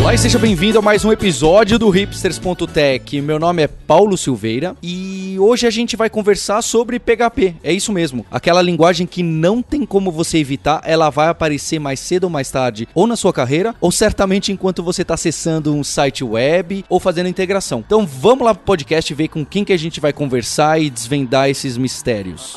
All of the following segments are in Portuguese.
Olá e seja bem-vindo a mais um episódio do Hipsters.tech. Meu nome é Paulo Silveira e hoje a gente vai conversar sobre PHP. É isso mesmo, aquela linguagem que não tem como você evitar, ela vai aparecer mais cedo ou mais tarde, ou na sua carreira, ou certamente enquanto você está acessando um site web ou fazendo integração. Então vamos lá pro podcast ver com quem que a gente vai conversar e desvendar esses mistérios.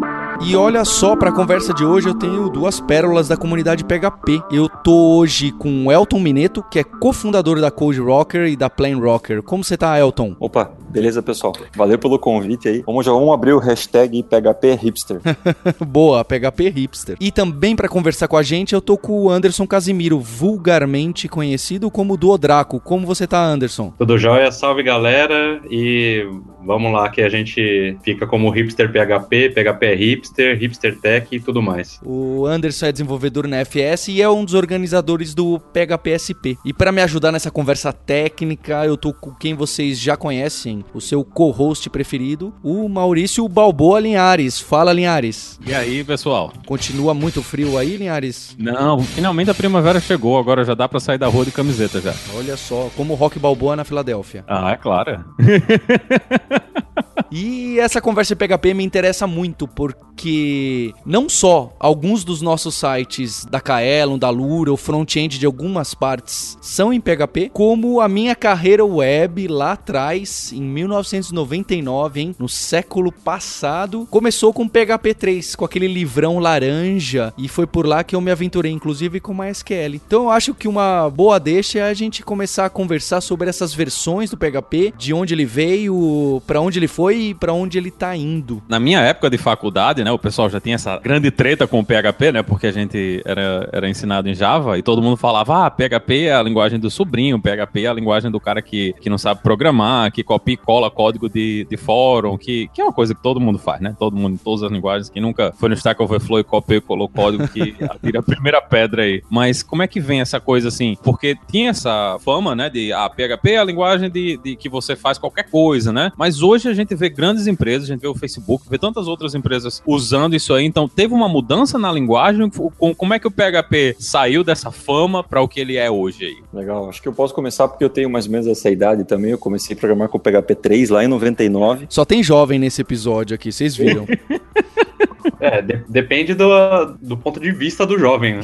Bye. E olha só, para a conversa de hoje eu tenho duas pérolas da comunidade PHP. Eu tô hoje com o Elton Mineto, que é cofundador da Code Rocker e da Plain Rocker. Como você tá, Elton? Opa, beleza, pessoal. Valeu pelo convite aí. Vamos já vamos abrir o hashtag PHP Hipster. Boa, PHP Hipster. E também para conversar com a gente, eu tô com o Anderson Casimiro, vulgarmente conhecido como Duodraco. Como você tá, Anderson? Tudo jóia, salve galera. E vamos lá que a gente fica como hipster PHP, PHP é hipster, hipster tech e tudo mais. O Anderson é desenvolvedor na FS e é um dos organizadores do PHPSP. E para me ajudar nessa conversa técnica, eu tô com quem vocês já conhecem, o seu co-host preferido, o Maurício Balboa Linhares. Fala, Linhares. E aí, pessoal? Continua muito frio aí, Linhares? Não, finalmente a primavera chegou, agora já dá para sair da rua de camiseta já. Olha só, como o Rock Balboa na Filadélfia. Ah, é claro. E essa conversa de PHP me interessa muito porque não só alguns dos nossos sites da Kaelon, da Lura, o front-end de algumas partes são em PHP, como a minha carreira web lá atrás, em 1999, hein, no século passado, começou com PHP 3, com aquele livrão laranja, e foi por lá que eu me aventurei, inclusive com MySQL. Então eu acho que uma boa deixa é a gente começar a conversar sobre essas versões do PHP, de onde ele veio, para onde ele foi e para onde ele tá indo. Na minha época de faculdade, né, o pessoal já tinha essa grande treta com o PHP, né, porque a gente era, era ensinado em Java e todo mundo falava, ah, PHP é a linguagem do sobrinho, PHP é a linguagem do cara que, que não sabe programar, que copia e cola código de, de fórum, que, que é uma coisa que todo mundo faz, né, todo mundo, em todas as linguagens, que nunca foi no Stack Overflow e copiou e colou código que atira a primeira pedra aí. Mas como é que vem essa coisa assim? Porque tinha essa fama, né, de, ah, PHP é a linguagem de, de que você faz qualquer coisa, né, mas hoje a gente vê grandes empresas, a gente vê o Facebook, vê tantas outras empresas usando isso aí. Então, teve uma mudança na linguagem. Como é que o PHP saiu dessa fama para o que ele é hoje aí? Legal, acho que eu posso começar porque eu tenho mais ou menos essa idade também. Eu comecei a programar com o PHP 3 lá em 99. Só tem jovem nesse episódio aqui, vocês viram. É, de, depende do, do ponto de vista do jovem, né?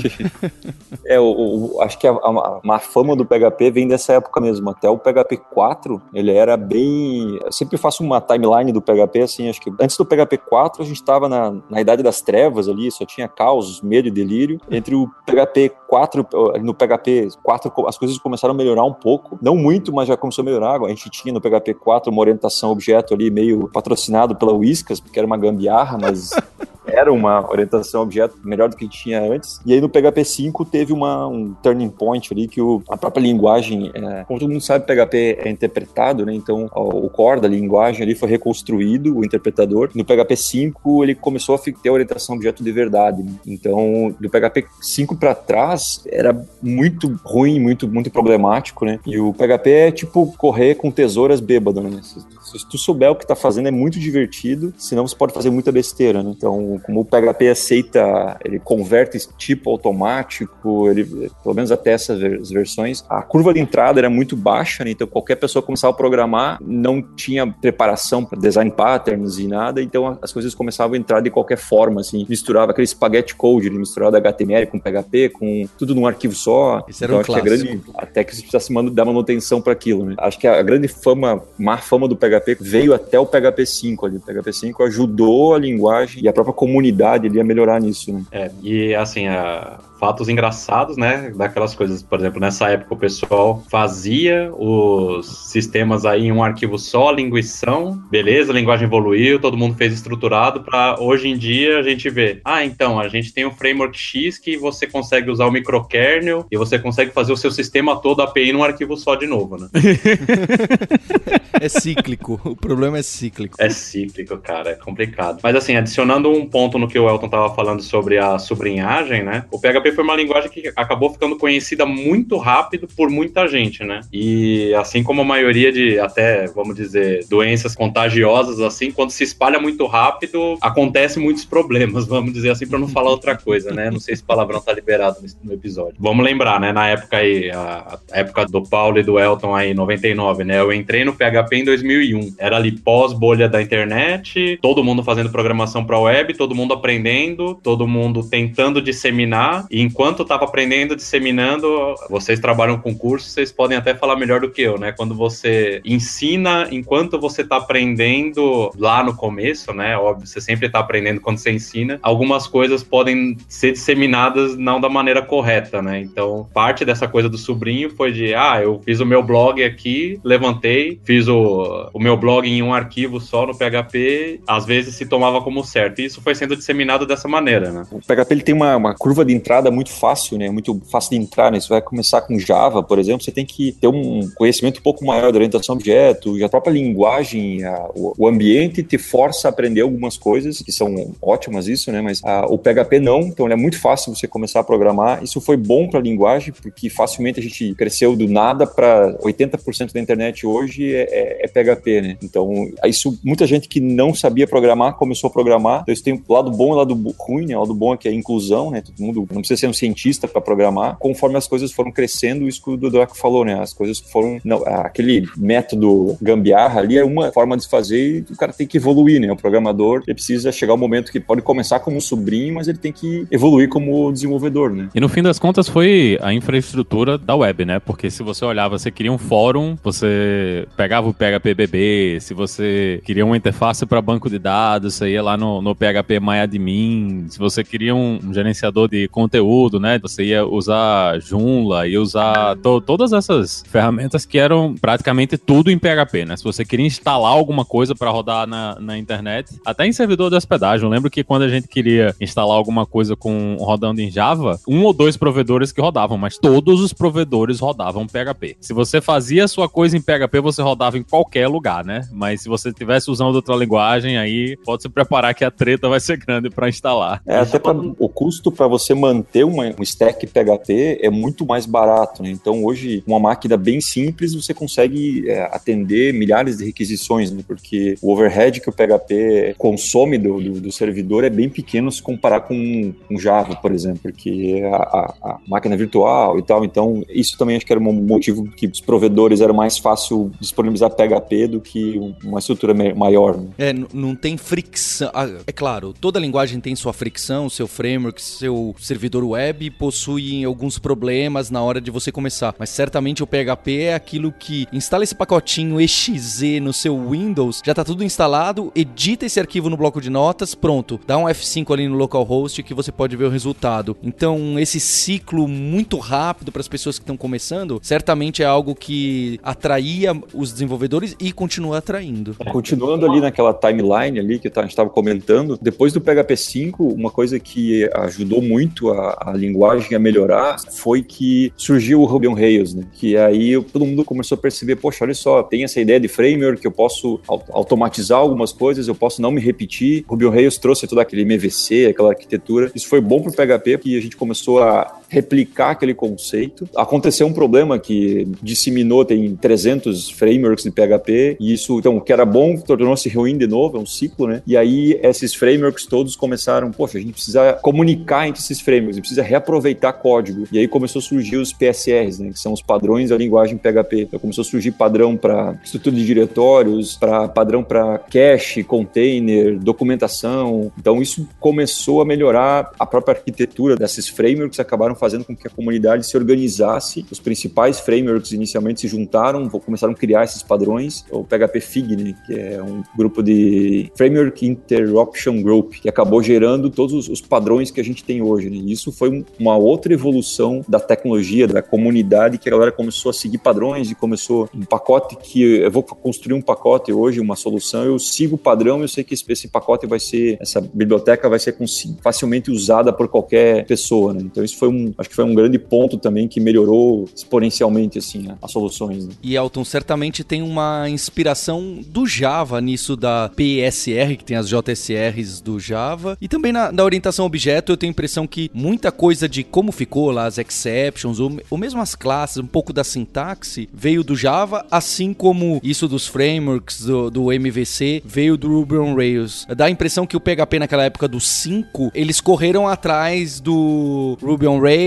é, o, o, acho que a, a, a, fama do PHP vem dessa época mesmo. Até o PHP 4, ele era bem. Eu sempre faço uma timeline do PHP, assim, acho que antes do PHP 4 a gente estava na, na idade das trevas ali, só tinha caos, medo e delírio. Entre o PHP 4, no PHP 4 as coisas começaram a melhorar um pouco. Não muito, mas já começou a melhorar. A gente tinha no PHP 4 uma orientação objeto ali meio patrocinado pela Whiskas, porque era uma gambiarra, mas era uma orientação objeto melhor do que tinha antes. E aí no PHP 5 teve uma, um turning point ali que o, a própria linguagem, é, como todo mundo sabe, PHP é interpretado, né? Então o, core da linguagem ali foi reconstruído, o interpretador. No PHP 5 ele começou a ter a orientação objeto de verdade. Né? Então do PHP 5 para trás era muito ruim, muito muito problemático, né? E o PHP é tipo correr com tesouras bêbado, né? Se, se tu souber o que tá fazendo é muito divertido, senão você pode fazer muita besteira, né? Então como o PHP aceita, ele converte tipo automático, ele, pelo menos até essas versões, a curva de entrada era muito baixa, né? então qualquer pessoa começava a programar, não tinha preparação para design patterns e nada, então as coisas começavam a entrar de qualquer forma, assim, misturava aquele spaghetti code, misturava HTML com PHP, com tudo num arquivo só. Esse era então, um acho que a grande, até que você precisasse dar manutenção para aquilo, né? Acho que a grande fama, má fama do PHP veio até o PHP 5 ali. O PHP 5 ajudou a linguagem e a própria comunidade comunidade ali a melhorar nisso, né? É, e assim, a, fatos engraçados, né? Daquelas coisas, por exemplo, nessa época o pessoal fazia os sistemas aí em um arquivo só, linguição, beleza, a linguagem evoluiu, todo mundo fez estruturado para hoje em dia a gente ver, ah, então, a gente tem o um framework X que você consegue usar o microkernel e você consegue fazer o seu sistema todo API num arquivo só de novo, né? é cíclico, o problema é cíclico. É cíclico, cara, é complicado. Mas assim, adicionando um ponto no que o Elton tava falando sobre a sobrinhagem, né? O PHP foi uma linguagem que acabou ficando conhecida muito rápido por muita gente, né? E assim como a maioria de, até, vamos dizer, doenças contagiosas, assim, quando se espalha muito rápido, acontece muitos problemas, vamos dizer assim, para não falar outra coisa, né? Não sei se palavrão tá liberado no episódio. Vamos lembrar, né? Na época aí, a, a época do Paulo e do Elton aí, 99, né? Eu entrei no PHP em 2001. Era ali pós-bolha da internet, todo mundo fazendo programação para web, todo mundo aprendendo, todo mundo tentando disseminar e enquanto estava aprendendo, disseminando, vocês trabalham com curso, vocês podem até falar melhor do que eu, né? Quando você ensina, enquanto você está aprendendo lá no começo, né? Óbvio, você sempre está aprendendo quando você ensina, algumas coisas podem ser disseminadas não da maneira correta, né? Então, parte dessa coisa do sobrinho foi de, ah, eu fiz o meu blog aqui, levantei, fiz o, o meu blog em um arquivo só no PHP, às vezes se tomava como certo. E isso foi sendo disseminado dessa maneira, né? O PHP ele tem uma, uma curva de entrada muito fácil, né? Muito fácil de entrar, né? Você vai começar com Java, por exemplo, você tem que ter um conhecimento um pouco maior da orientação a objeto, a própria linguagem, a, o, ambiente te força a aprender algumas coisas que são ótimas isso, né? Mas a, o PHP não, então é muito fácil você começar a programar. Isso foi bom para a linguagem, porque facilmente a gente cresceu do nada para 80% da internet hoje é, é, é, PHP, né? Então, isso muita gente que não sabia programar começou a programar. Então, isso tem o lado bom e o lado ruim, né? O lado bom é que é a inclusão, né? Todo mundo não precisa ser um cientista para programar. Conforme as coisas foram crescendo, isso que o Dudak falou, né? As coisas foram. Não, aquele método gambiarra ali é uma forma de fazer e o cara tem que evoluir, né? O programador ele precisa chegar ao momento que pode começar como sobrinho, mas ele tem que evoluir como desenvolvedor, né? E no fim das contas foi a infraestrutura da web, né? Porque se você olhava, você queria um fórum, você pegava o PHPBB, se você queria uma interface para banco de dados, você ia lá no, no PHP MyAdmin, se você queria um, um gerenciador de conteúdo conteúdo, né? Você ia usar Joomla, ia usar to todas essas ferramentas que eram praticamente tudo em PHP, né? Se você queria instalar alguma coisa para rodar na, na internet, até em servidor de hospedagem. Eu lembro que quando a gente queria instalar alguma coisa com rodando em Java, um ou dois provedores que rodavam, mas todos os provedores rodavam PHP. Se você fazia a sua coisa em PHP, você rodava em qualquer lugar, né? Mas se você estivesse usando outra linguagem, aí pode se preparar que a treta vai ser grande para instalar. É, até pra, o custo para você manter ter uma, um stack PHP é muito mais barato, né? Então hoje, uma máquina bem simples, você consegue é, atender milhares de requisições, né? Porque o overhead que o PHP consome do, do, do servidor é bem pequeno se comparar com um Java, por exemplo, porque a, a, a, máquina virtual e tal. Então, isso também acho que era um motivo que os provedores era mais fácil disponibilizar PHP do que uma estrutura maior. Né? É, não tem fricção. Ah, é claro, toda linguagem tem sua fricção, seu framework, seu servidor web possuem alguns problemas na hora de você começar, mas certamente o PHP é aquilo que instala esse pacotinho exe no seu Windows, já tá tudo instalado, edita esse arquivo no bloco de notas, pronto, dá um F5 ali no localhost que você pode ver o resultado. Então, esse ciclo muito rápido para as pessoas que estão começando, certamente é algo que atraía os desenvolvedores e continua atraindo. Continuando ali naquela timeline ali que a gente estava comentando, depois do PHP 5, uma coisa que ajudou muito a, a linguagem a melhorar foi que surgiu o Ruby on Rails, né? Que aí todo mundo começou a perceber, poxa, olha só, tem essa ideia de framework que eu posso automatizar algumas coisas, eu posso não me repetir. Ruby on Rails trouxe todo aquele MVC, aquela arquitetura. Isso foi bom para o PHP, porque a gente começou a replicar aquele conceito. Aconteceu um problema que disseminou, tem 300 frameworks de PHP, e isso, então, o que era bom tornou-se ruim de novo, é um ciclo, né? E aí esses frameworks todos começaram, poxa, a gente precisa comunicar entre esses frameworks, a gente precisa reaproveitar código. E aí começou a surgir os PSRs, né, que são os padrões da linguagem PHP. Então começou a surgir padrão para estrutura de diretórios, para padrão para cache, container, documentação. Então isso começou a melhorar a própria arquitetura desses frameworks, acabaram fazendo com que a comunidade se organizasse. Os principais frameworks inicialmente se juntaram, começaram a criar esses padrões. O PHP FIG, né, que é um grupo de Framework Interoption Group, que acabou gerando todos os padrões que a gente tem hoje. Né? Isso foi uma outra evolução da tecnologia, da comunidade, que a galera começou a seguir padrões e começou um pacote que eu vou construir um pacote hoje, uma solução, eu sigo o padrão, eu sei que esse, pacote vai ser, essa biblioteca vai ser facilmente usada por qualquer pessoa, né? Então isso foi um, acho que foi um grande ponto também que melhorou exponencialmente assim as soluções. Né? E Elton certamente tem uma inspiração do Java nisso da PSR, que tem as JSRs do Java, e também na, na orientação objeto eu tenho a impressão que muita coisa de como ficou lá as exceptions ou, ou mesmo as classes, um pouco da sintaxe veio do Java, assim como isso dos frameworks do, do MVC veio do Ruby on Rails. Dá a impressão que o PHP naquela época do 5, eles correram atrás do Ruby on Rails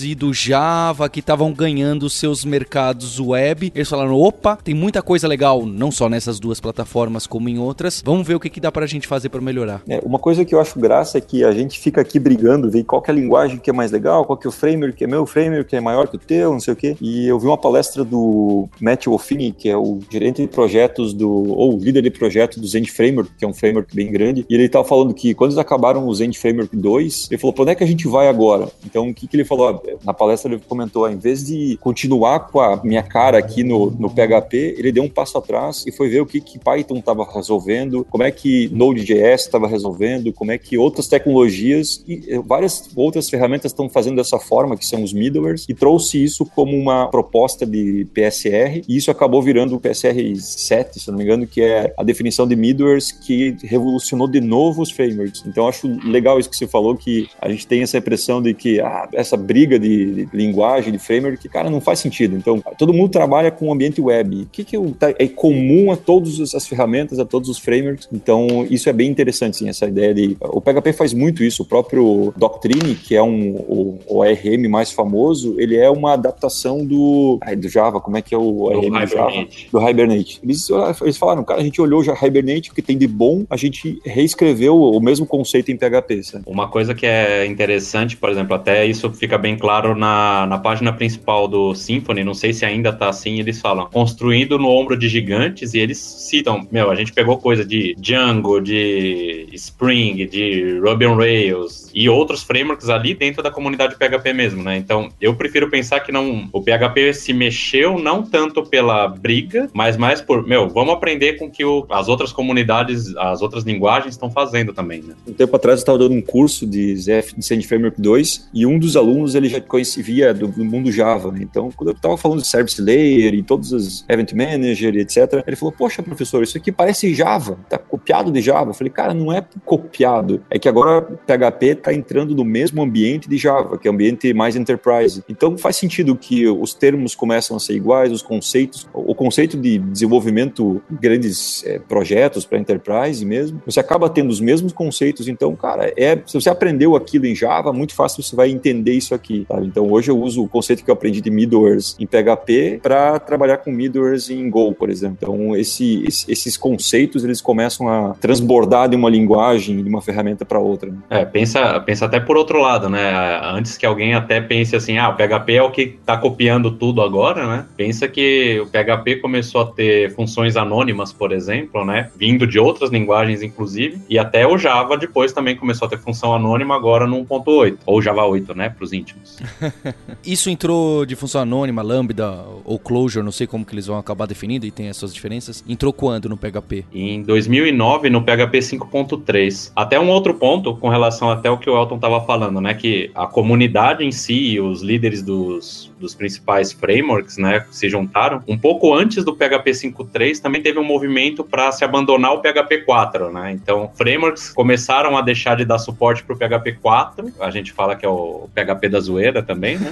e do Java que estavam ganhando seus mercados web. Eles falaram: opa, tem muita coisa legal, não só nessas duas plataformas como em outras. Vamos ver o que, que dá pra gente fazer para melhorar. É, uma coisa que eu acho graça é que a gente fica aqui brigando, ver qual é a linguagem que é mais legal, qual que é o framework que é meu framework que é maior que o teu, não sei o quê. E eu vi uma palestra do Matt Wolfini, que é o gerente de projetos do, ou líder de projeto do Zend Framework, que é um framework bem grande, e ele estava falando que quando eles acabaram o Zend Framework 2, ele falou, para onde é que a gente vai agora? Então, o que, que ele falou? Na palestra ele comentou, em vez de continuar com a minha cara aqui no, no PHP, ele deu um passo atrás e foi ver o que, que Python estava resolvendo, como é que Node.js estava resolvendo, como é que outras tecnologias e eh, várias outras ferramentas estão fazendo dessa forma, que são os middlewares, e trouxe isso como uma proposta de PSR, e isso acabou virando o PSR 7, se não me engano, que é a definição de middlewares que revolucionou de novo os frameworks. Então, acho legal isso que você falou, que a gente tem essa impressão de que ah, essa briga de, de linguagem, de framework, cara, não faz sentido. Então, todo mundo trabalha com o ambiente web. O que, que tá, é comum a todas as ferramentas, a todos os frameworks? Então, isso é bem interessante, sim, essa ideia de... O PHP faz muito isso. O próprio Doctrine, que é um, o, o ARM mais famoso, ele é uma adaptação do, ai, do Java, como é que é o ARM do Java? Do Hibernate. Eles, eles falaram, cara, a gente olhou já Hibernate, o que tem de bom, a gente reescreveu o mesmo conceito em PHP. Sabe? Uma coisa que é interessante, por exemplo, até isso fica bem claro na, na página principal do Symfony, não sei se ainda tá assim, eles falam, construído no ombro de gigantes, e eles citam, meu, a gente pegou coisa de Django, de Spring, de Ruby on Rails e outros frameworks ali dentro da comunidade PHP mesmo, né? Então, eu prefiro pensar que não o PHP se mexeu não tanto pela briga, mas mais por, meu, vamos aprender com que o, as outras comunidades, as outras linguagens estão fazendo também, né? Um tempo atrás eu estava dando um curso de ZF de Sand Framework 2 e um dos alunos ele já conhecia do, do mundo Java, né? Então, quando eu estava falando de Service Layer e todos os Event Manager e etc, ele falou: "Poxa, professor, isso aqui parece Java, tá copiado de Java". Eu falei: "Cara, não é copiado, é que agora PHP está entrando no mesmo ambiente de Java, que é ambiente mais enterprise. Então, faz sentido que os termos começam a ser iguais, os conceitos, o conceito de desenvolvimento de grandes é, projetos para enterprise mesmo, você acaba tendo os mesmos conceitos. Então, cara, é se você aprendeu aquilo em Java, muito fácil você vai entender isso aqui. Tá? Então, hoje eu uso o conceito que eu aprendi de middlewares em PHP para trabalhar com middlewares em Go, por exemplo. Então, esse, esses conceitos eles começam a transbordar de uma linguagem, de uma ferramenta para outra. Né? É, pensa, pensa até por outro lado, né? Antes que alguém até pense assim, ah, o PHP é o que está copiando tudo agora, né? Pensa que o PHP começou a ter funções anônimas, por exemplo, né? Vindo de outras linguagens, inclusive, e até o Java depois também começou a ter função anônima agora no 1.8, ou Java 8, né? Para os íntimos. Isso entrou de função anônima, Lambda ou Clojure, não sei como que eles vão acabar definindo e tem as suas diferenças. Entrou quando no PHP? Em 2009, no PHP 5.3. Até um outro ponto com relação até o que o Elton estava falando, né? Que a comunidade em si, os líderes dos, dos principais frameworks, né, se juntaram. Um pouco antes do PHP 5.3 também teve um movimento para se abandonar o PHP 4, né? Então, frameworks começaram a deixar de dar suporte para o PHP 4. A gente fala que é o PHP da zoeira também, né?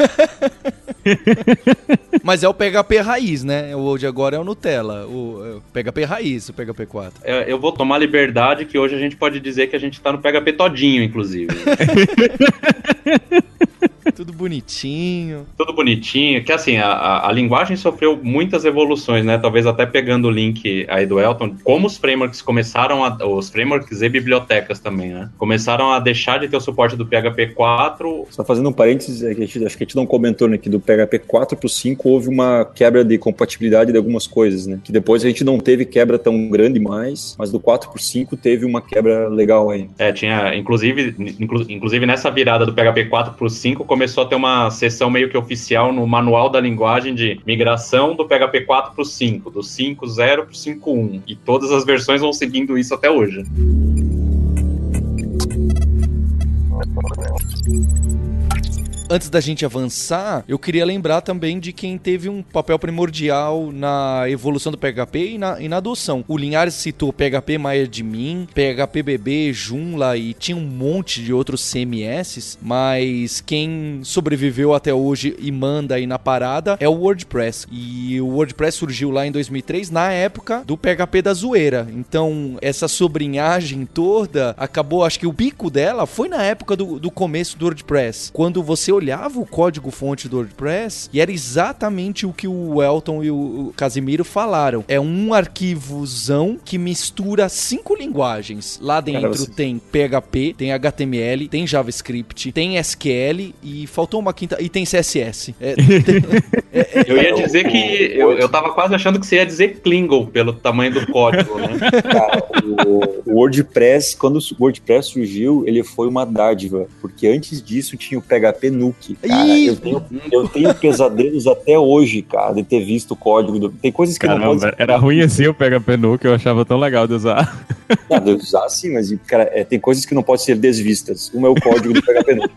Mas é o PHP raiz, né? O de agora é o Nutella. O, é PHP raiz, o PHP 4. Eu, eu vou tomar liberdade que hoje a gente pode dizer que a gente tá no PHP todinho, inclusive. Tudo bonitinho. Tudo bonitinho. Que assim, a, a, linguagem sofreu muitas evoluções, né? Talvez até pegando o link aí do Elton, como os frameworks começaram a. Os frameworks e bibliotecas também, né? Começaram a deixar de ter o suporte do PHP 4. Só fazendo um parênteses, é que gente, acho que a gente não comentou, né? Que do PHP 4 pro 5 houve uma quebra de compatibilidade de algumas coisas, né? Que depois a gente não teve quebra tão grande mais, mas do 4 pro 5 teve uma quebra legal aí. É, tinha, inclusive, inclu, inclusive nessa virada do PHP 4 pro 5 começou a ter uma sessão meio que oficial no manual da linguagem de migração do PHP 4 pro 5, do 5.0 pro 5.1. E todas as versões vão seguindo isso até hoje. Antes da gente avançar, eu queria lembrar também de quem teve um papel primordial na evolução do PHP e na, e na adoção. O Linhares citou PHP MyAdmin, PHP BB, Joomla e tinha um monte de outros CMS, mas quem sobreviveu até hoje e manda aí na parada é o WordPress. E o WordPress surgiu lá em 2003, na época do PHP da zoeira. Então, essa sobrinhagem toda acabou, acho que o pico dela foi na época do, do começo do WordPress, quando você olhava o código-fonte do WordPress e era exatamente o que o Elton e o Casimiro falaram. É um arquivozão que mistura cinco linguagens. Lá dentro Cara, você... tem PHP, tem HTML, tem JavaScript, tem SQL e faltou uma quinta. E tem CSS. É, tem... é, é, eu ia dizer que eu, eu tava quase achando que você ia dizer Klingon pelo tamanho do código, né? Cara, o WordPress, quando o WordPress surgiu, ele foi uma dádiva, porque antes disso tinha o PHP nu Nuke, cara. Eu tenho, eu tenho, pesadelos até hoje, cara, de ter visto o código. Do... Tem coisas que Caramba, não pode... Era ruim assim o PHP Nuke, eu achava tão legal de usar. Não, de usar sim, mas cara, é, tem coisas que não podem ser desvistas. Uma é o código do PHP Nuke.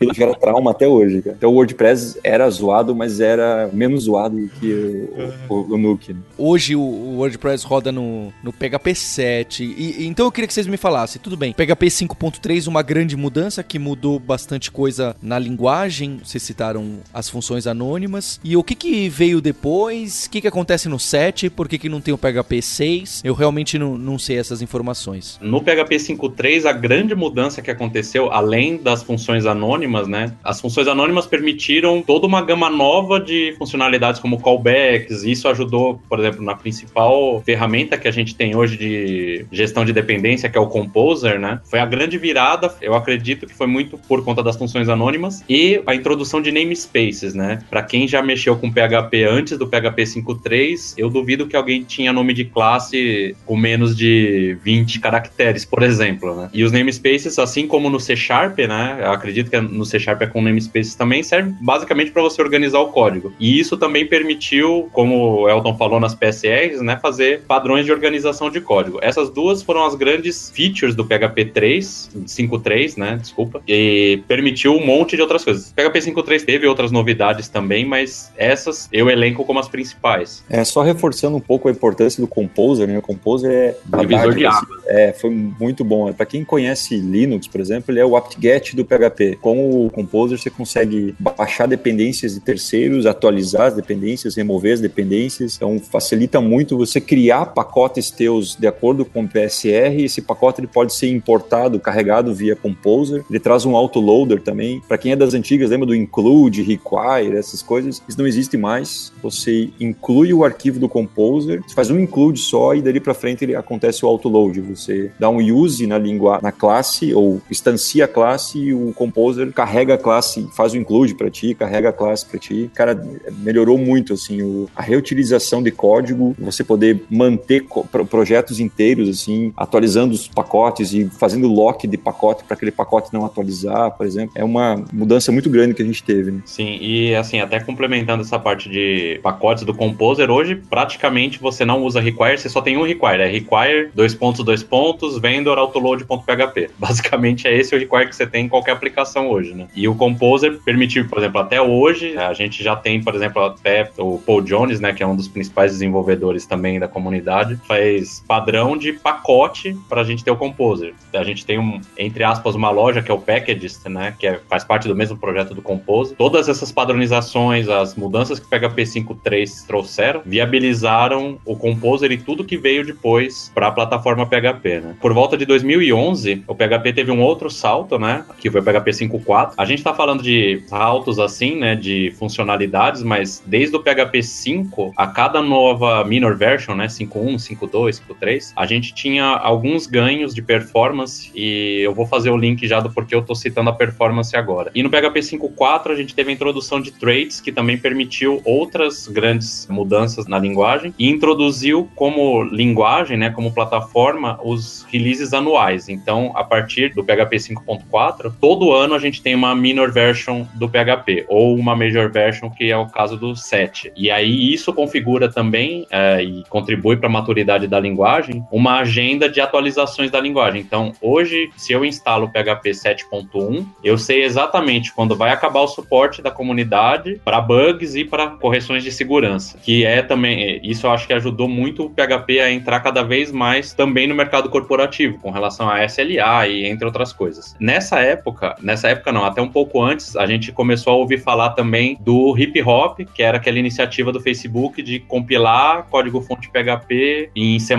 Ele gera trauma até hoje, cara. Então o WordPress era zoado, mas era menos zoado que o, o, o Nuke. Né? Hoje o, o, WordPress roda no, no PHP 7. E, então eu queria que vocês me falassem, tudo bem, PHP 5.3, uma grande mudança que mudou bastante coisa na linguagem, vocês citaram as funções anônimas. E o que, que veio depois? O que, que acontece no 7? Por que, que não tem o PHP 6? Eu realmente não, não sei essas informações. No PHP 5.3, a grande mudança que aconteceu, além das funções anônimas, né? As funções anônimas permitiram toda uma gama nova de funcionalidades como callbacks. Isso ajudou, por exemplo, na principal ferramenta que a gente tem hoje de gestão de dependência, que é o Composer, né? Foi a grande virada, eu acredito que foi muito por conta das funções anônimas anônimas e a introdução de namespaces, né? Para quem já mexeu com PHP antes do PHP 5.3, eu duvido que alguém tinha nome de classe com menos de 20 caracteres, por exemplo, né? E os namespaces, assim como no C Sharp, né? Eu acredito que no C Sharp é com namespaces também, serve basicamente para você organizar o código. E isso também permitiu, como o Elton falou nas PSRs, né? Fazer padrões de organização de código. Essas duas foram as grandes features do PHP 3, 5.3, né? Desculpa. E permitiu um monte de outras coisas. PHP 5.3 teve outras novidades também, mas essas eu elenco como as principais. É, só reforçando um pouco a importância do Composer, né? O Composer é... Divisor de água. É, foi muito bom. Para quem conhece Linux, por exemplo, ele é o apt-get do PHP. Com o Composer você consegue baixar dependências de terceiros, atualizar as dependências, remover as dependências. Então facilita muito você criar pacotes teus de acordo com o PSR. Esse pacote ele pode ser importado, carregado via Composer. Ele traz um autoloader também para quem é das antigas, lembra do include, require, essas coisas? Isso não existe mais. Você inclui o arquivo do Composer, faz um include só e dali para frente ele acontece o autoload. Você dá um use na língua, na classe ou instancia a classe e o Composer carrega a classe, faz o include para ti, carrega a classe para ti. Cara, melhorou muito assim o, a reutilização de código, você poder manter projetos inteiros assim, atualizando os pacotes e fazendo lock de pacote para aquele pacote não atualizar, por exemplo. É uma mudança muito grande que a gente teve. Né? Sim, e assim, até complementando essa parte de pacotes do Composer, hoje praticamente você não usa require, você só tem um require, é require, dois pontos, dois pontos, vendor autoload.php. Basicamente é esse o require que você tem em qualquer aplicação hoje, né? E o Composer permitiu, por exemplo, até hoje, a gente já tem, por exemplo, até o Paul Jones, né, que é um dos principais desenvolvedores também da comunidade, faz padrão de pacote para a gente ter o Composer. A gente tem um, entre aspas, uma loja que é o Packagist, né, que é, faz parte do mesmo projeto do Compose. Todas essas padronizações, as mudanças que o PHP 5.3 trouxeram, viabilizaram o Composer e tudo que veio depois para a plataforma. PHP, né? Por volta de 2011, o PHP teve um outro salto, né? Que foi PHP 5.4. A gente tá falando de saltos assim, né? De funcionalidades, mas desde o PHP 5, a cada nova minor version, né? 5.1, 5.2, 5.3, a gente tinha alguns ganhos de performance e eu vou fazer o link já do porquê eu tô citando a performance agora. E no PHP 5.4 a gente teve a introdução de traits que também permitiu outras grandes mudanças na linguagem e introduziu como linguagem, né, como plataforma, os releases anuais. Então, a partir do PHP 5.4, todo ano a gente tem uma minor version do PHP ou uma major version, que é o caso do 7. E aí isso configura também é, e contribui para a maturidade da linguagem uma agenda de atualizações da linguagem. Então, hoje, se eu instalo o PHP 7.1, eu sei exatamente quando vai acabar o suporte da comunidade para bugs e para correções de segurança, que é também isso eu acho que ajudou muito o PHP a entrar cada vez mais também no mercado corporativo, com relação a SLA e entre outras coisas. Nessa época, nessa época não, até um pouco antes, a gente começou a ouvir falar também do Hip Hop, que era aquela iniciativa do Facebook de compilar código-fonte PHP em C++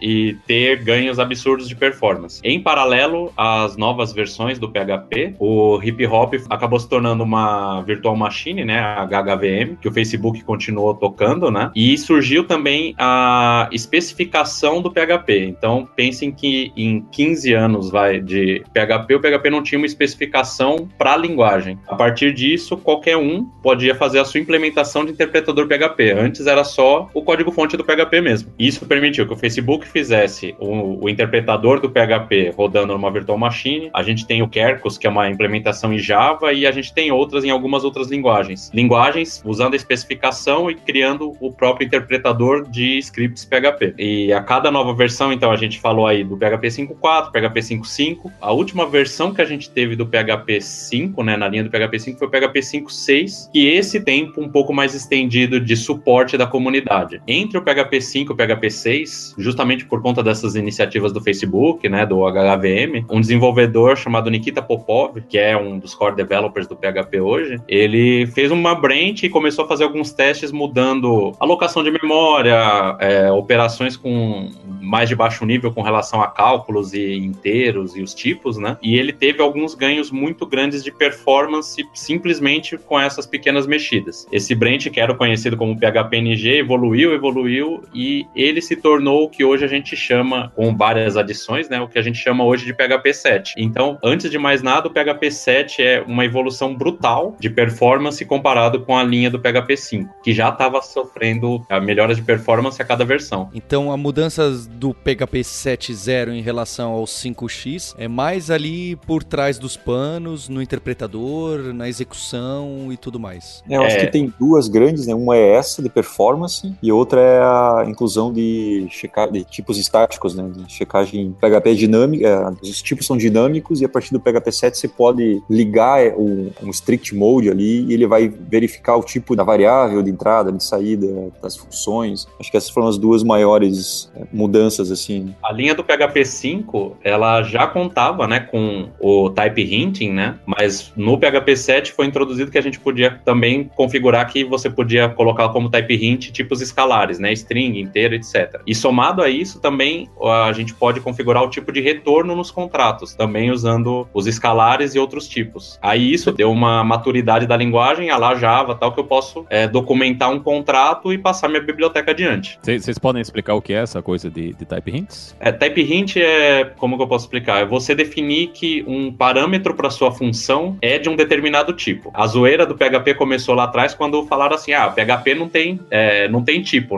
e ter ganhos absurdos de performance. Em paralelo às novas versões do PHP, o Hip Hop acabou se tornando uma virtual machine, né, a HHVM, que o Facebook continuou tocando, né? E surgiu também a especificação do PHP. Então, pensem que em 15 anos vai de PHP, o PHP não tinha uma especificação para a linguagem. A partir disso, qualquer um podia fazer a sua implementação de interpretador PHP. Antes era só o código-fonte do PHP mesmo. Isso permitiu que o Facebook fizesse o, o, interpretador do PHP rodando numa virtual machine. A gente tem o Kerkus, que é uma implementação em Java, e a gente tem outras em algumas outras linguagens. Linguagens usando a especificação e criando o próprio interpretador de scripts PHP. E a cada nova versão, então, a gente falou aí do PHP 5.4, PHP 5.5. A última versão que a gente teve do PHP 5, né, na linha do PHP 5, foi o PHP 5.6, que esse tempo um pouco mais estendido de suporte da comunidade. Entre o PHP 5 e o PHP 6, justamente por conta dessas iniciativas do Facebook, né, do HHVM, um desenvolvedor chamado Nikita Popov, que é um dos core developers do PHP hoje, ele fez uma branch e começou a fazer alguns testes mudando alocação de memória, é, operações com mais de baixo nível com relação a cálculos e inteiros e os tipos, né? E ele teve alguns ganhos muito grandes de performance simplesmente com essas pequenas mexidas. Esse branch, que era conhecido como PHPNG, evoluiu, evoluiu e ele se tornou o que hoje a gente chama, com várias adições, né? O que a gente chama hoje de PHP 7. Então, antes de mais nada, o PHP 7 é uma evolução brutal de performance comparado com a linha do PHP 5, que já estava sofrendo melhoras de performance a cada versão. Então, a mudança do PHP 7.0 em relação ao 5x é mais ali por trás dos panos, no interpretador, na execução e tudo mais. É, eu acho é... que tem duas grandes, né? Uma é essa de performance e outra é a inclusão de, checar, de tipos estáticos, né? De checagem PHP dinâmica, é, os tipos são dinâmicos e a partir do PHP 7 você pode ligar um, um strict mode ali e ele vai verificar o tipo da variável de entrada, de saída, das funções. Acho que essas foram as duas maiores é, mudanças, assim. A linha do PHP 5, ela já contava, né, com o type hinting, né, mas no PHP 7 foi introduzido que a gente podia também configurar que você podia colocar como type hint tipos escalares, né, string, inteiro, etc. E somado a isso, também a gente pode configurar o tipo de retorno nos contratos, também usando os escalares e outros tipos. Aí isso deu uma maturidade da linguagem, a lá Java, tal, que eu posso é, documentar um contrato e passar minha biblioteca adiante. Vocês podem explicar o que é essa coisa de, de type hints? É, type hint é, como que eu posso explicar? É você definir que um parâmetro para sua função é de um determinado tipo. A zoeira do PHP começou lá atrás quando falaram assim, ah, PHP não tem, é, não tem tipo,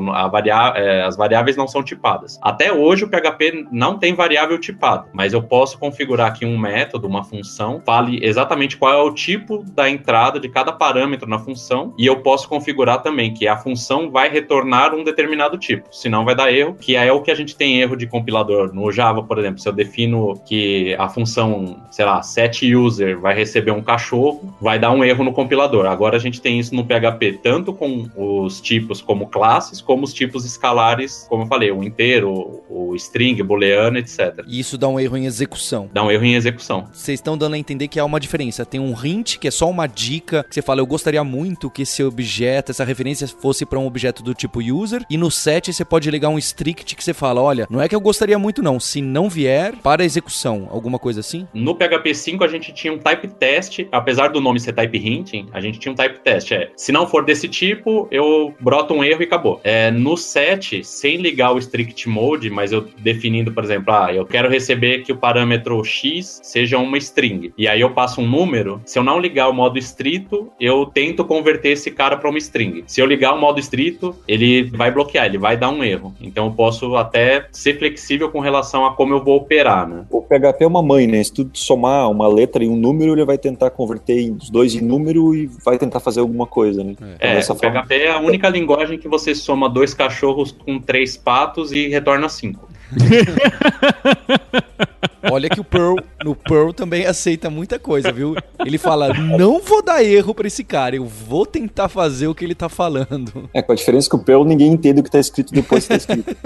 é, as variáveis não são tipadas. Até hoje o PHP não tem variável tipada, mas eu posso configurar aqui um método, uma função, fale exatamente qual é o tipo da entrada de cada parâmetro na função e eu posso configurar também que a função vai retornar um determinado tipo, senão vai dar erro, que é o que a gente tem erro de compilador. No Java, por exemplo, se eu defino que a função, sei lá, set user vai receber um cachorro, vai dar um erro no compilador. Agora a gente tem isso no PHP, tanto com os tipos como classes, como os tipos escalares, como eu falei, o inteiro, o string, booleano, etc. E isso dá um erro em execução. Dá um erro em execução. Vocês estão dando a entender que há uma diferença. Tem um hint, que é só uma dica, que você fala, eu gostaria muito que esse objeto, essa referência fosse para um objeto do tipo user, e no set você pode ligar um strict que você fala, olha, não é que eu gostaria muito não, se não vier para execução, alguma coisa assim? No PHP 5 a gente tinha um type test, apesar do nome ser type hinting, a gente tinha um type test, é, se não for desse tipo, eu broto um erro e acabou. É, no 7, sem ligar o strict mode, mas eu definindo, por exemplo, ah, eu quero receber que o parâmetro x seja uma string, e aí eu passo um número, se eu não ligar o modo estrito, eu tento converter esse cara para uma string. Se eu ligar o modo estrito, ele vai bloquear, ele vai dar um erro. Então eu posso até ser flexível com relação a como eu vou operar, né? O PHP é uma mãe, né? Tu somar uma letra e um número, ele vai tentar converter os dois em número e vai tentar fazer alguma coisa, né? É, então, o forma... PHP é a única linguagem que você soma dois cachorros com três patos e retorna cinco. Olha que o Pearl, no Pearl também aceita muita coisa, viu? Ele fala: não vou dar erro pra esse cara, eu vou tentar fazer o que ele tá falando. É, com a diferença que o Pearl ninguém entende o que tá escrito depois que tá escrito.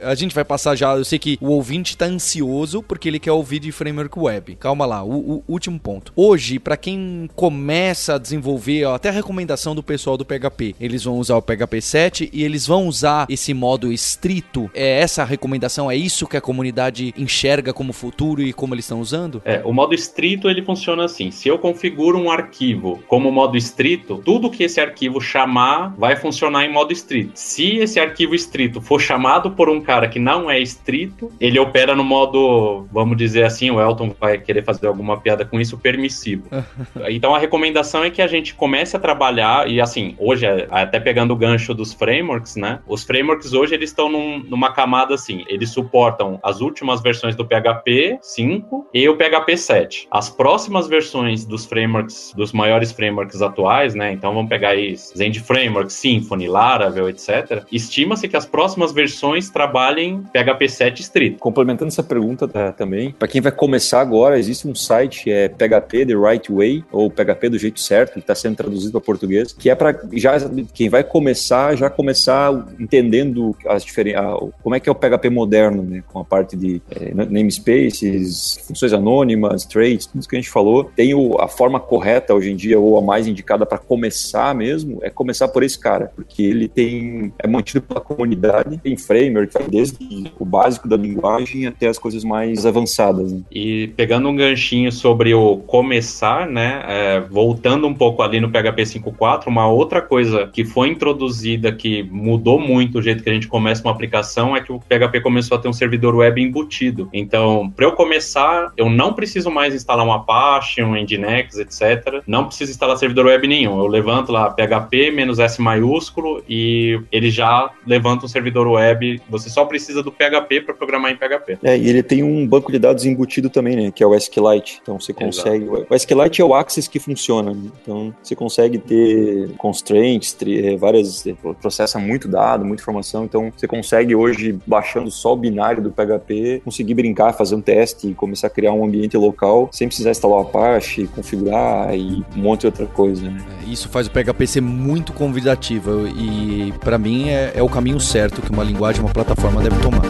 a gente vai passar já, eu sei que o ouvinte tá ansioso porque ele quer ouvir de framework web. Calma lá, o, o último ponto. Hoje, para quem começa a desenvolver, ó, até a recomendação do pessoal do PHP, eles vão usar o PHP 7 e eles vão usar esse modo estrito. É essa a recomendação, é isso que a comunidade enxerga como futuro e como eles estão usando? É, o modo estrito ele funciona assim. Se eu configuro um arquivo como modo estrito, tudo que esse arquivo chamar vai funcionar em modo estrito. Se esse arquivo estrito for chamado por um cara que não é estrito, ele opera no modo, vamos dizer assim, o Elton vai querer fazer alguma piada com isso, permissivo. então a recomendação é que a gente comece a trabalhar, e assim, hoje, é, até pegando o gancho dos frameworks, né? Os frameworks hoje eles estão num, numa camada assim, eles suportam as últimas versões do PHP 5 e o PHP 7. As próximas versões dos frameworks, dos maiores frameworks atuais, né? Então vamos pegar aí Zend Framework, Symfony, Laravel, etc. Estima-se que as próximas versões trabalhem PHP 7 estrito. Complementando essa pergunta tá, também, para quem vai começar agora, existe um site é PHP The Right Way ou PHP do jeito certo, que está sendo traduzido para português, que é para já quem vai começar já começar entendendo as diferenças, como é que é o PHP moderno, né? Com a parte de é, namespaces, funções anônimas, traits, tudo isso que a gente falou. Tem o, a forma correta hoje em dia, ou a mais indicada para começar mesmo, é começar por esse cara, porque ele tem é mantido pela comunidade, tem framework, desde o básico da linguagem até as coisas mais avançadas. Né? E pegando um ganchinho sobre o começar, né, é, voltando um pouco ali no PHP 5.4, uma outra coisa que foi introduzida que mudou muito o jeito que a gente começa uma aplicação é que o PHP começou a ter um servidor web embutido. Então, para eu começar, eu não preciso mais instalar um Apache, um Nginx, etc. Não preciso instalar servidor web nenhum. Eu levanto lá PHP menos S maiúsculo e ele já levanta um servidor web. Você só precisa do PHP para programar em PHP. É, e ele tem um banco de dados embutido também, né? Que é o SQLite. Então você consegue. Exato. O SQLite é o Access que funciona. Né? Então você consegue ter constraints, eh, várias. Eh, processa muito dado, muita informação. Então você consegue hoje, baixando só o binário do PHP, conseguir brincar, fazer um teste e começar a criar um ambiente local sem precisar instalar o Apache, configurar e um monte de outra coisa. Né? É, isso faz o PHP ser muito convidativo e para mim é, é o caminho certo que uma linguagem, uma plataforma deve tomar.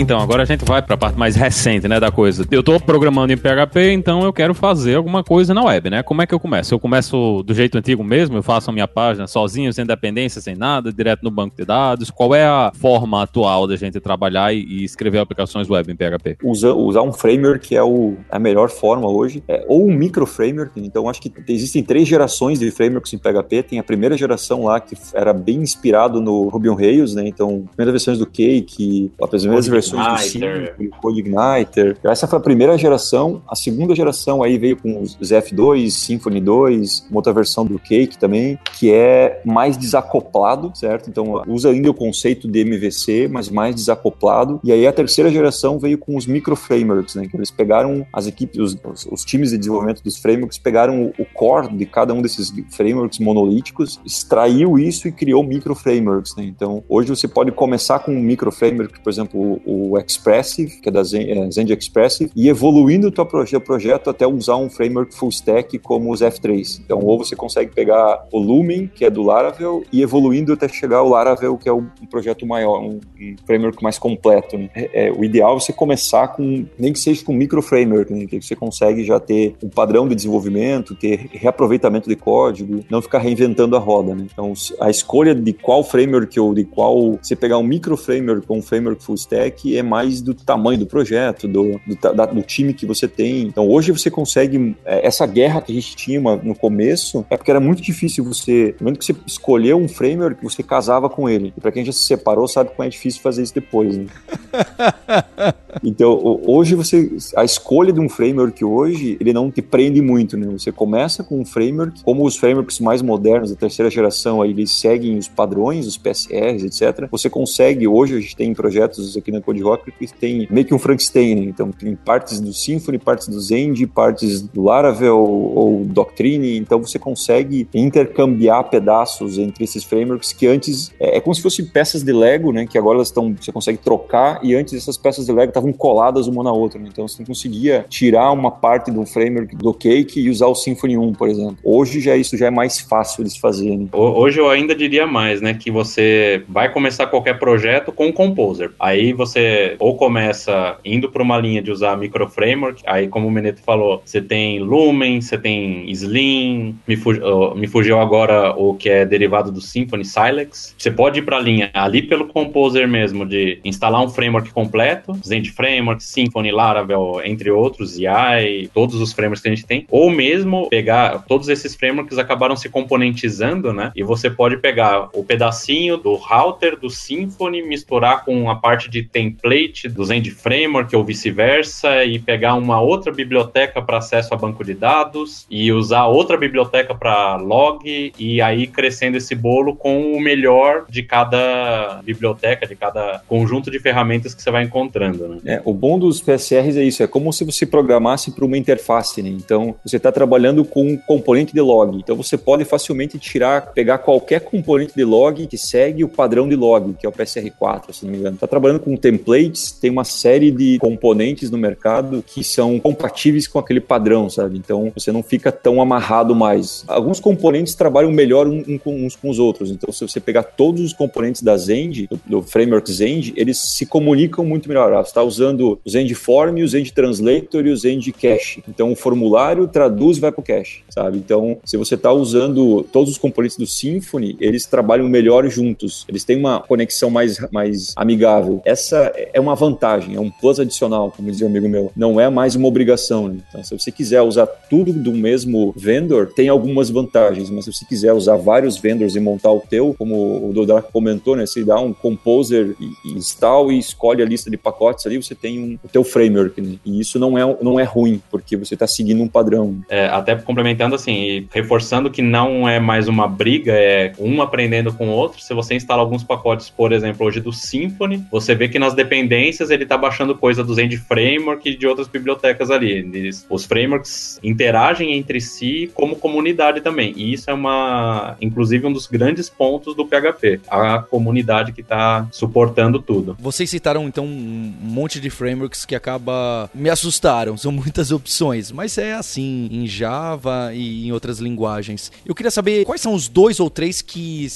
Então, agora a gente vai para a parte mais recente, né, da coisa. Eu estou programando em PHP, então eu quero fazer alguma coisa na web, né? Como é que eu começo? Eu começo do jeito antigo mesmo, eu faço a minha página sozinho, sem dependência, sem nada, direto no banco de dados. Qual é a forma atual da gente trabalhar e, e escrever aplicações web em PHP? Usa, usar um framework é o, a melhor forma hoje, é, ou um micro framework. Então, acho que existem três gerações de frameworks em PHP. Tem a primeira geração lá que era bem inspirado no Ruby on Rails, né? Então, primeiras versões do Cake, as primeiras versões versões do Code Igniter. Essa foi a primeira geração. A segunda geração aí veio com os ZF2, Symfony 2, uma outra versão do Cake também, que é mais desacoplado, certo? Então usa ainda o conceito de MVC, mas mais desacoplado. E aí a terceira geração veio com os micro frameworks, né? Que eles pegaram as equipes, os, os times de desenvolvimento dos frameworks, pegaram o, o core de cada um desses frameworks monolíticos, extraiu isso e criou micro frameworks, né? Então hoje você pode começar com um micro framework, por exemplo, o o Expressive, que é da Zen, Zend Expressive, e evoluindo o teu proje projeto até usar um framework full stack como os F3. Então, ou você consegue pegar o Lumen, que é do Laravel, e evoluindo até chegar ao Laravel, que é um projeto maior, um, um framework mais completo. Né? É, é, o ideal é você começar com, nem que seja com micro framework, né? que você consegue já ter um padrão de desenvolvimento, ter reaproveitamento de código, não ficar reinventando a roda. Né? Então, a escolha de qual framework ou de qual você pegar um micro framework ou um framework full stack é mais do tamanho do projeto, do, do, da, do time que você tem. Então, hoje você consegue, é, essa guerra que a gente tinha no começo, é porque era muito difícil você, no momento que você escolheu um framework, você casava com ele. E para quem já se separou, sabe como é difícil fazer isso depois. Né? então, hoje você, a escolha de um framework hoje, ele não te prende muito, né? Você começa com um framework, como os frameworks mais modernos da terceira geração, aí eles seguem os padrões, os PSRs, etc. Você consegue, hoje a gente tem projetos aqui na Code Rock que tem meio que um Frankenstein, né? então tem partes do Symfony, partes do Zend, partes do Laravel ou Doctrine, então você consegue intercambiar pedaços entre esses frameworks que antes é, é como se fossem peças de Lego, né? Que agora elas estão, você consegue trocar e antes essas peças de Lego estavam coladas uma na outra, né? então você não conseguia tirar uma parte do framework do Cake e usar o Symfony 1, por exemplo. Hoje já isso já é mais fácil de fazer. Né? Hoje eu ainda diria mais, né? Que você vai começar qualquer projeto com o Composer. Aí você ou começa indo para uma linha de usar micro framework, aí como o Meneto falou, você tem Lumen, você tem Slim, me, fugi, me fugiu agora o que é derivado do Symfony, Silex. Você pode ir para a linha ali pelo Composer mesmo, de instalar um framework completo, Zend Framework, Symfony, Laravel, entre outros, AI, todos os frameworks que a gente tem, ou mesmo pegar, todos esses frameworks acabaram se componentizando, né? E você pode pegar o pedacinho do router do Symfony, misturar com a parte de template do Zend Framework ou vice-versa e pegar uma outra biblioteca para acesso a banco de dados e usar outra biblioteca para log e aí crescendo esse bolo com o melhor de cada biblioteca, de cada conjunto de ferramentas que você vai encontrando. Né? É, o bom dos PSRs é isso, é como se você programasse para uma interface, né? Então, você está trabalhando com um componente de log. Então, você pode facilmente tirar, pegar qualquer componente de log que segue o padrão de log, que é o PSR4, se não me engano. Está trabalhando com templates, tem uma série de componentes no mercado que são compatíveis com aquele padrão, sabe? Então, você não fica tão amarrado mais. Alguns componentes trabalham melhor uns com os outros. Então, se você pegar todos os componentes da Zend, do, framework Zend, eles se comunicam muito melhor. Você está usando o Zend Form, o Zend Translator e o Zend Cache. Então, o formulário traduz e vai para o cache, sabe? Então, se você está usando todos os componentes do Symfony, eles trabalham melhor juntos. Eles têm uma conexão mais, mais amigável. Essa é uma vantagem, é um plus adicional, como dizia um amigo meu. Não é mais uma obrigação. Né? Então, se você quiser usar tudo do mesmo vendor, tem algumas vantagens, mas se você quiser usar vários vendors e montar o teu, como o Dodar comentou, né? Você dá um composer e install e escolhe a lista de pacotes ali, você tem um, o teu framework, né? E isso não é, não é ruim, porque você está seguindo um padrão. É, até complementando assim, reforçando que não é mais uma briga, é um aprendendo com o outro. Se você instala alguns pacotes, por exemplo, hoje do Symfony, você vê que nas dependências ele está baixando coisa do Zend Framework e de outras bibliotecas ali. Eles, os frameworks interagem entre si como comunidade também. E isso é uma, inclusive, um dos grandes pontos do PHP. A comunidade que está suportando tudo. Vocês citaram então um monte de frameworks que acaba me assustaram. São muitas opções, mas é assim em Java e em outras linguagens. Eu queria saber quais são os dois ou três que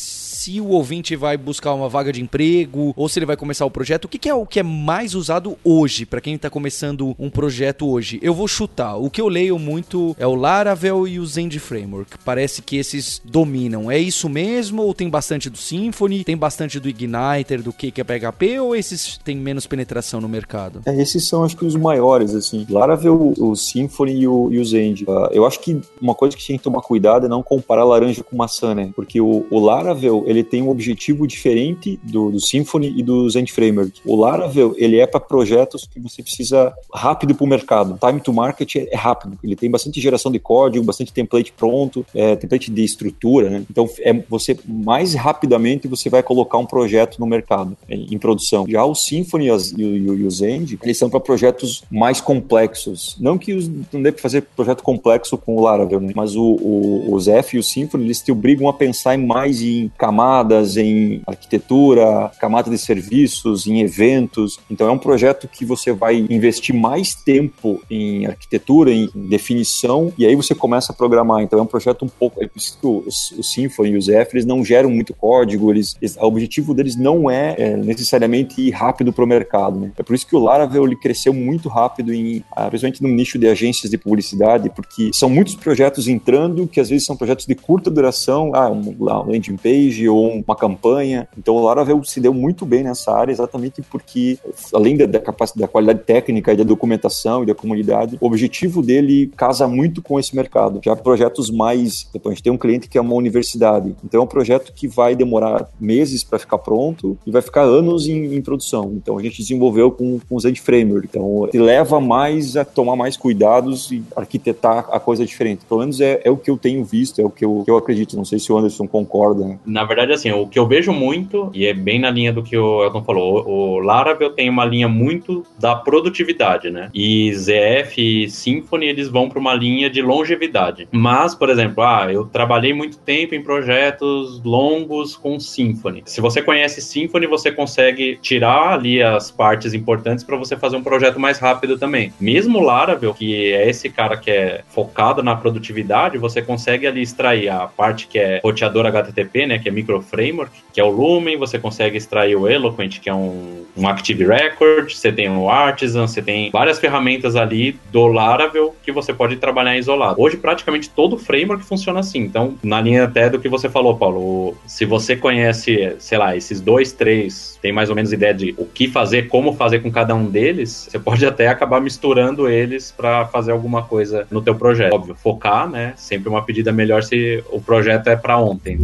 se o ouvinte vai buscar uma vaga de emprego ou se ele vai começar o projeto, o que, que é o que é mais usado hoje para quem está começando um projeto hoje? Eu vou chutar. O que eu leio muito é o Laravel e o Zend Framework. Parece que esses dominam. É isso mesmo ou tem bastante do Symfony, tem bastante do Igniter, do que é PHP ou esses têm menos penetração no mercado? É, esses são acho que os maiores assim. Laravel, o Symfony e o, e o Zend. Uh, eu acho que uma coisa que tem que tomar cuidado é não comparar laranja com maçã, né? Porque o, o Laravel ele tem um objetivo diferente do, do Symfony e do Zend Framework. O Laravel, ele é para projetos que você precisa rápido para o mercado. Time to market é rápido. Ele tem bastante geração de código, bastante template pronto, é, template de estrutura, né? Então, é você mais rapidamente você vai colocar um projeto no mercado, é, em produção. Já o Symfony e, e o Zend, eles são para projetos mais complexos. Não que os, não dê para fazer projeto complexo com o Laravel, né? Mas o, o, o e o Symfony, eles te obrigam a pensar mais em camadas, em arquitetura, camada de serviços, em eventos. Então é um projeto que você vai investir mais tempo em arquitetura, em definição, e aí você começa a programar. Então é um projeto um pouco. É por isso que o, o Symfony e o Zephyr eles não geram muito código, eles, eles, o objetivo deles não é, é necessariamente ir rápido para o mercado. Né? É por isso que o Laravel ele cresceu muito rápido, em, ah, principalmente no nicho de agências de publicidade, porque são muitos projetos entrando que às vezes são projetos de curta duração, ah, um, landing page ou uma campanha. Então o Laravel se deu muito bem nessa área exatamente porque, além da, da capacidade, da qualidade técnica e da documentação e da comunidade, o objetivo dele casa muito com esse mercado. Já projetos mais. Então, a gente tem um cliente que é uma universidade, então é um projeto que vai demorar meses para ficar pronto e vai ficar anos em, em, produção. Então a gente desenvolveu com, com o Zend Framework. Então ele leva mais a tomar mais cuidados e arquitetar a coisa diferente. Pelo menos é, é o que eu tenho visto, é o que eu, que eu acredito. Não sei se o Anderson concorda. Na verdade, assim, o que eu vejo muito, e é bem na linha do que o Elton falou, o Laravel tem uma linha muito da produtividade, né? E ZF e Symfony, eles vão para uma linha de longevidade. Mas, por exemplo, ah, eu trabalhei muito tempo em projetos longos com Symfony. Se você conhece Symfony, você consegue tirar ali as partes importantes para você fazer um projeto mais rápido também. Mesmo Laravel, que é esse cara que é focado na produtividade, você consegue ali extrair a parte que é roteador HTTP, né, que é micro framework, que é o Lumen, você consegue extrair o Eloquent, que é um, um Active Record, você tem o Artisan, você tem várias ferramentas ali do Laravel que você pode trabalhar isolado. Hoje, praticamente todo framework funciona assim. Então, na linha até do que você falou, Paulo, se você conhece, sei lá, esses dois, três, tem mais ou menos ideia de o que fazer, como fazer com cada um deles, você pode até acabar misturando eles para fazer alguma coisa no teu projeto. Óbvio, focar, né? Sempre uma pedida melhor se o projeto é para ontem.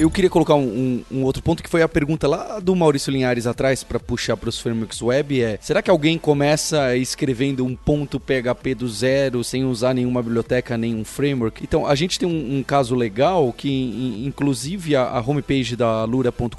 Eu queria colocar um, um, um, outro ponto que foi a pergunta lá do Maurício Linhares atrás para puxar para os frameworks web é: será que alguém começa escrevendo um ponto PHP do zero sem usar nenhuma biblioteca, nenhum framework? Então a gente tem um, um caso legal que inclusive a, a homepage da lura.com.br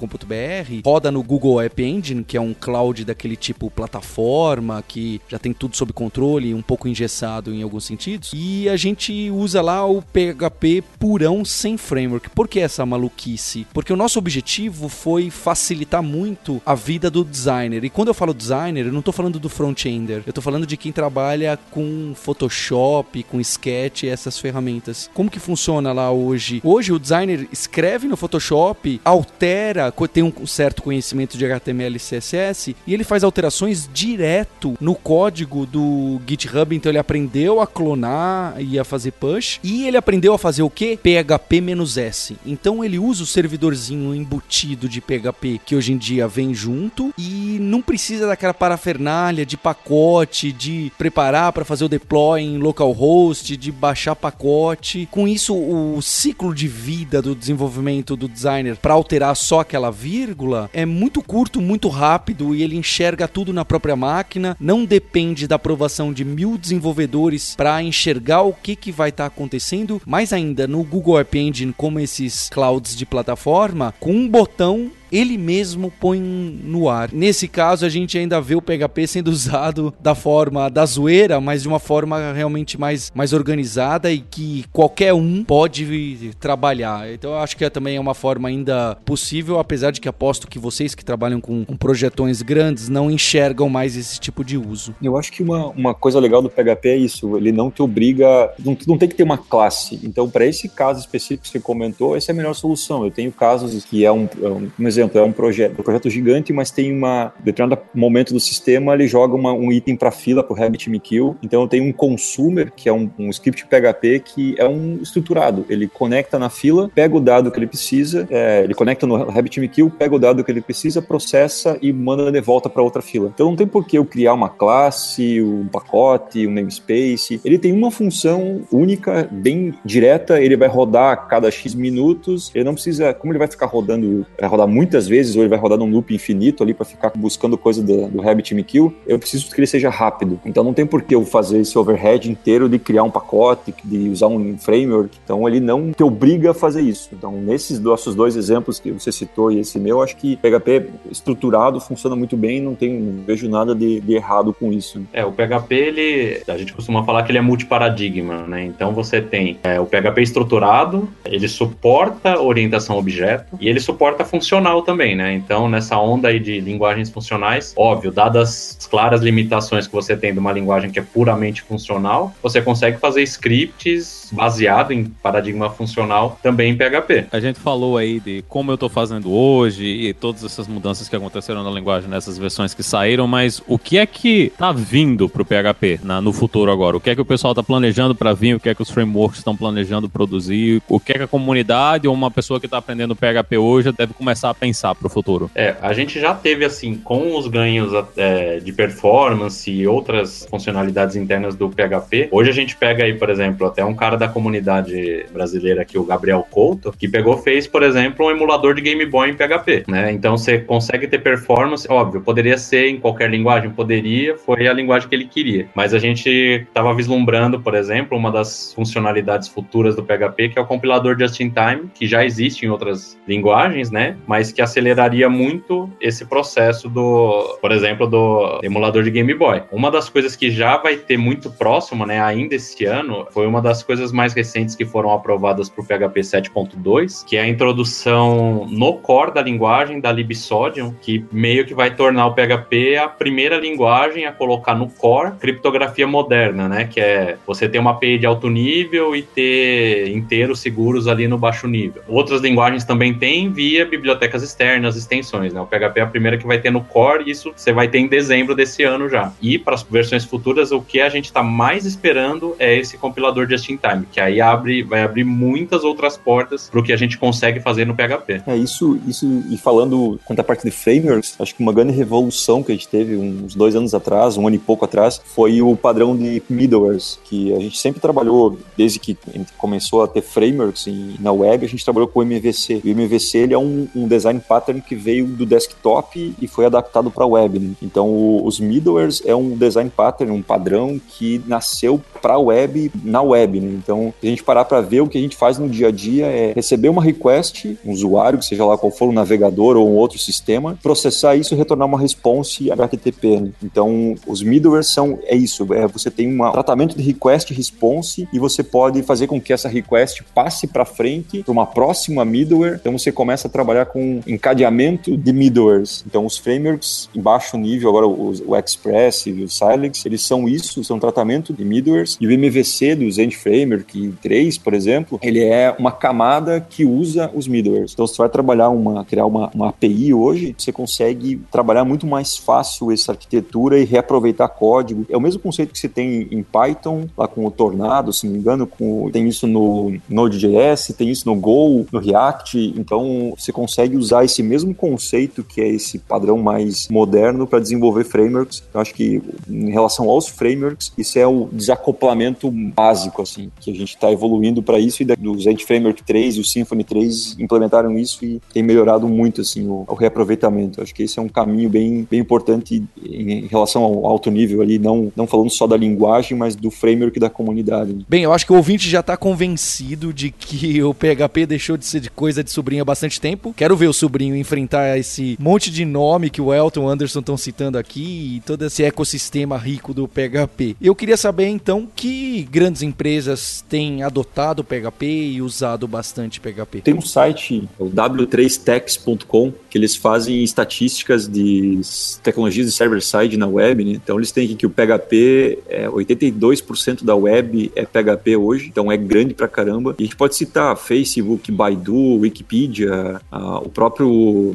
roda no Google App Engine, que é um cloud daquele tipo plataforma que já tem tudo sob controle, um pouco engessado em alguns sentidos. E a gente usa lá o PHP purão sem framework. Por que essa maluquice? Maluquice, porque o nosso objetivo foi facilitar muito a vida do designer. E quando eu falo designer, eu não estou falando do front-ender, eu estou falando de quem trabalha com Photoshop, com Sketch, essas ferramentas. Como que funciona lá hoje? Hoje o designer escreve no Photoshop, altera, tem um certo conhecimento de HTML e CSS e ele faz alterações direto no código do GitHub, então ele aprendeu a clonar e a fazer push e ele aprendeu a fazer o que? PHP-S. Então ele usa usa o servidorzinho embutido de PHP que hoje em dia vem junto e não precisa daquela parafernália de pacote, de preparar para fazer o deploy em localhost, de baixar pacote. Com isso, o ciclo de vida do desenvolvimento do designer para alterar só aquela vírgula é muito curto, muito rápido e ele enxerga tudo na própria máquina. Não depende da aprovação de mil desenvolvedores para enxergar o que, que vai estar tá acontecendo. Mais ainda, no Google App Engine, como esses clouds de plataforma, com um botão ele mesmo põe no ar. Nesse caso, a gente ainda vê o PHP sendo usado da forma da zoeira, mas de uma forma realmente mais, mais organizada e que qualquer um pode trabalhar. Então, eu acho que é, também é uma forma ainda possível, apesar de que aposto que vocês que trabalham com, com projetões grandes não enxergam mais esse tipo de uso. Eu acho que uma, uma coisa legal do PHP é isso, ele não te obriga, não, não tem que ter uma classe. Então, para esse caso específico que você comentou, essa é a melhor solução. Eu tenho casos que é um, é um, um exemplo exemplo, é um projeto, um projeto gigante, mas tem uma determinado momento do sistema ele joga uma, um item para fila para o RabbitMQ. Então eu tenho um consumer que é um, um, script PHP que é um estruturado. Ele conecta na fila, pega o dado que ele precisa, é, ele conecta no RabbitMQ, pega o dado que ele precisa, processa e manda de volta para outra fila. Então não tem por que eu criar uma classe, um pacote, um namespace. Ele tem uma função única, bem direta. Ele vai rodar a cada x minutos. Ele não precisa, como ele vai ficar rodando, vai rodar muito muitas vezes, ou ele vai rodar num loop infinito ali para ficar buscando coisa do, do RabbitMQ, eu preciso que ele seja rápido. Então não tem por que eu fazer esse overhead inteiro de criar um pacote, de usar um framework. Então ele não te obriga a fazer isso. Então nesses nossos dois exemplos que você citou e esse meu, acho que PHP estruturado funciona muito bem, não tem, não vejo nada de, de errado com isso. É, o PHP, ele, a gente costuma falar que ele é multiparadigma, né? Então você tem é, o PHP estruturado, ele suporta orientação objeto e ele suporta funcional também, né? Então nessa onda aí de linguagens funcionais, óbvio, dadas as claras limitações que você tem de uma linguagem que é puramente funcional, você consegue fazer scripts baseado em paradigma funcional também em PHP. A gente falou aí de como eu estou fazendo hoje e todas essas mudanças que aconteceram na linguagem nessas versões que saíram, mas o que é que tá vindo pro PHP na, no futuro agora? O que é que o pessoal tá planejando para vir? O que é que os frameworks estão planejando produzir? O que é que a comunidade ou uma pessoa que está aprendendo PHP hoje deve começar a pensar pro futuro? É, a gente já teve assim, com os ganhos é, de performance e outras funcionalidades internas do PHP, hoje a gente pega aí, por exemplo, até um cara da comunidade brasileira aqui, o Gabriel Couto, que pegou, fez, por exemplo, um emulador de Game Boy em PHP, né? Então você consegue ter performance, óbvio, poderia ser em qualquer linguagem, poderia, foi a linguagem que ele queria. Mas a gente estava vislumbrando, por exemplo, uma das funcionalidades futuras do PHP, que é o compilador just-in-time, que já existe em outras linguagens, né? Mas que aceleraria muito esse processo do, por exemplo, do emulador de Game Boy. Uma das coisas que já vai ter muito próximo, né, ainda esse ano, foi uma das coisas mais recentes que foram aprovadas para o PHP 7.2, que é a introdução no core da linguagem da libsodium, que meio que vai tornar o PHP a primeira linguagem a colocar no core criptografia moderna, né, que é você ter uma API de alto nível e ter inteiros seguros ali no baixo nível. Outras linguagens também têm via bibliotecas externas, extensões, né? O PHP é a primeira que vai ter no core, e isso você vai ter em dezembro desse ano já. E para as versões futuras, o que a gente está mais esperando é esse compilador just-in-time, que aí abre, vai abrir muitas outras portas para o que a gente consegue fazer no PHP. É isso, isso e falando quanto à parte de frameworks, acho que uma grande revolução que a gente teve uns dois anos atrás, um ano e pouco atrás, foi o padrão de middlewares, que a gente sempre trabalhou desde que a gente começou a ter frameworks em, na web, a gente trabalhou com o MVC. O MVC ele é um, um design pattern que veio do desktop e foi adaptado para web. Né? Então, o, os middlewares é um design pattern, um padrão que nasceu para web na web. Né? Então, a gente parar para ver o que a gente faz no dia a dia é receber uma request, um usuário, que seja lá qual for, um navegador ou um outro sistema, processar isso e retornar uma response HTTP. Né? Então, os middlewares são é isso, é você tem um tratamento de request response e você pode fazer com que essa request passe para frente para uma próxima middleware. Então, você começa a trabalhar com encadeamento de middlewares. Então, os frameworks em baixo nível, agora o, Express e o Silex, eles são isso, são tratamento de middlewares. E o MVC do Zen Framework 3, por exemplo, ele é uma camada que usa os middlewares. Então, você vai trabalhar uma, criar uma, uma API hoje, você consegue trabalhar muito mais fácil essa arquitetura e reaproveitar código. É o mesmo conceito que você tem em Python, lá com o Tornado, se não me engano, com, tem isso no Node.js, tem isso no Go, no React. Então, você consegue usar esse mesmo conceito, que é esse padrão mais moderno, para desenvolver frameworks. Eu acho que, em relação aos frameworks, isso é o desacoplamento básico, assim, que a gente está evoluindo para isso. E do Zend Framework 3 e o Symfony 3 implementaram isso e tem melhorado muito, assim, o, o reaproveitamento. Eu acho que esse é um caminho bem, bem importante em, em relação ao alto nível ali, não, não falando só da linguagem, mas do framework da comunidade. Bem, eu acho que o ouvinte já está convencido de que o PHP deixou de ser coisa de sobrinho há bastante tempo. Quero ver o sobrinho enfrentar esse monte de nome que o Elton Anderson estão citando aqui e todo esse ecossistema rico do PHP. Eu queria saber então que grandes empresas têm adotado PHP e usado bastante PHP. Tem um site, o w3techs.com, que eles fazem estatísticas de tecnologias de server-side na web, né? Então eles têm aqui que o PHP, é 82% da web é PHP hoje, então é grande pra caramba. E a gente pode citar Facebook, Baidu, Wikipedia, uh, o próprio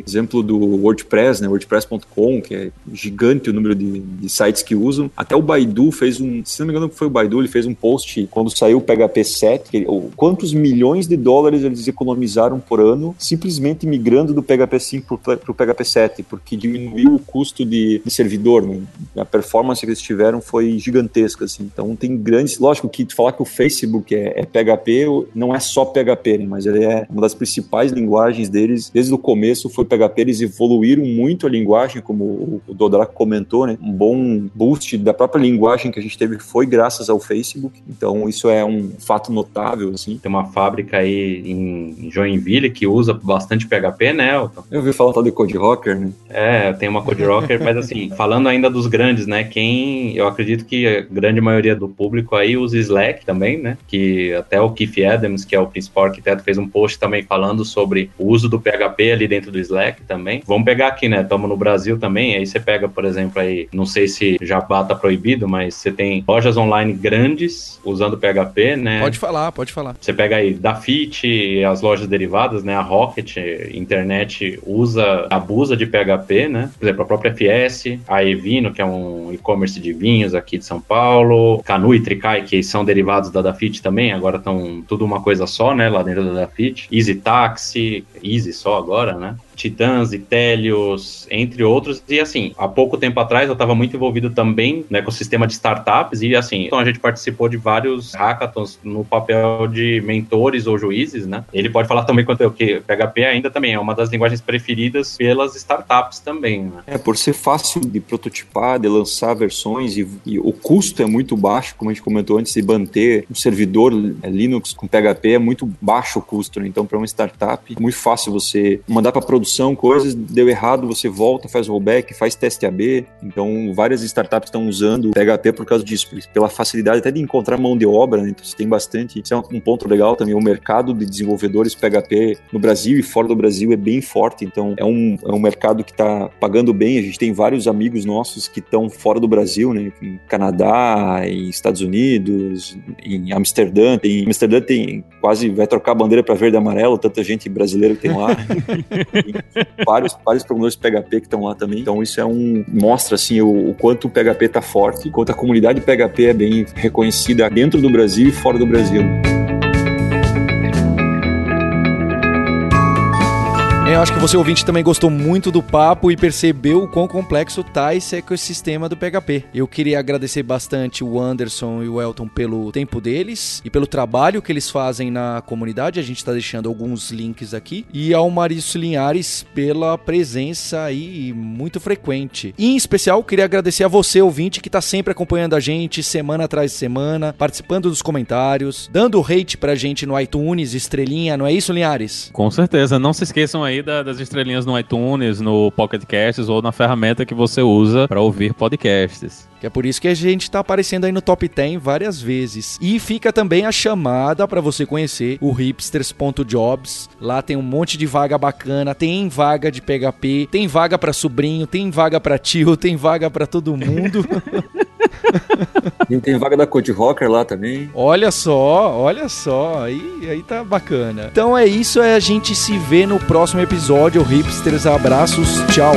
exemplo do WordPress, né? WordPress.com, que é gigante o número de, de, sites que usam. Até o Baidu fez um, se não me engano foi o Baidu, ele fez um post quando saiu o PHP 7, que, ou, quantos milhões de dólares eles economizaram por ano simplesmente migrando do PHP 5 para o PHP 7, porque diminuiu o custo de, de servidor, né? a performance que eles tiveram foi gigantesca, assim. Então tem grandes, lógico que falar que o Facebook é, é PHP não é só PHP, né? mas ele é uma das principais linguagens deles desde o começo foi PHP, eles evoluíram muito a linguagem, como o Dodraco comentou, né? Um bom boost da própria linguagem que a gente teve foi graças ao Facebook. Então isso é um fato notável, assim. Tem uma fábrica aí em Joinville que usa bastante PHP, né, Elton? Eu ouvi falar de Code Rocker, né? É, tem uma Code Rocker, mas assim, falando ainda dos grandes, né? Quem eu acredito que a grande maioria do público aí usa Slack também, né? Que até o Keith Adams, que é o principal arquiteto, fez um post também falando sobre o uso do PHP ali dentro do Slack também. Vamos pegar aqui, né? Estamos no Brasil também, aí você pega, por exemplo, aí, não sei se já bata proibido, mas você tem lojas online grandes usando PHP, né? Pode falar, pode falar. Você pega aí da Fit, as lojas derivadas, né? A Rocket, internet usa, abusa de PHP, né? Por exemplo, a própria FS, a Evino, que é um e-commerce de vinhos aqui de São Paulo, Canu e Tricai, que são derivados da Dafit também, agora estão tudo uma coisa só, né? Lá dentro da Dafit. Easy Taxi, Easy só agora, né? Titãs, Itélios, entre outros. E assim, há pouco tempo atrás eu estava muito envolvido também no ecossistema de startups e assim, então a gente participou de vários hackathons no papel de mentores ou juízes, né? Ele pode falar também quanto eu que PHP ainda também é uma das linguagens preferidas pelas startups também, né? É, por ser fácil de prototipar, de lançar versões e, e o custo é muito baixo, como a gente comentou antes, de manter um servidor é, Linux com PHP é muito baixo o custo, né? Então, para uma startup, é muito fácil você mandar para produção produção, coisas deu errado, você volta, faz rollback, faz teste AB. Então, várias startups estão usando PHP por causa disso, pela facilidade até de encontrar mão de obra, né? Então, você tem bastante. Isso é um ponto legal também. O mercado de desenvolvedores PHP no Brasil e fora do Brasil é bem forte. Então, é um, é um mercado que está pagando bem. A gente tem vários amigos nossos que estão fora do Brasil, né? Em Canadá, em Estados Unidos, em Amsterdã. Em Amsterdã tem quase vai trocar a bandeira para verde e amarelo, tanta gente brasileira que tem lá. vários, vários programadores PHP que estão lá também. Então isso é um mostra assim o, o quanto o PHP está forte, quanto a comunidade PHP é bem reconhecida dentro do Brasil e fora do Brasil. Eu acho que você ouvinte também gostou muito do papo e percebeu o quão complexo tá esse ecossistema do PHP. Eu queria agradecer bastante o Anderson e o Elton pelo tempo deles e pelo trabalho que eles fazem na comunidade. A gente está deixando alguns links aqui. E ao Marício Linhares pela presença aí muito frequente. E, em especial, queria agradecer a você, ouvinte, que está sempre acompanhando a gente semana atrás de semana, participando dos comentários, dando hate pra gente no iTunes, estrelinha, não é isso, Linhares? Com certeza. Não se esqueçam aí da, das estrelinhas no iTunes, no Pocket Casts ou na ferramenta que você usa para ouvir podcasts. Que é por isso que a gente está aparecendo aí no top 10 várias vezes. E fica também a chamada para você conhecer o hipsters.jobs. Lá tem um monte de vaga bacana, tem vaga de PHP, tem vaga para sobrinho, tem vaga para tio, tem vaga para todo mundo. E tem vaga da Code Rocker lá também. Olha só, olha só, aí, aí tá bacana. Então é isso, é a gente se vê no próximo episódio. Hipsters, abraços, tchau.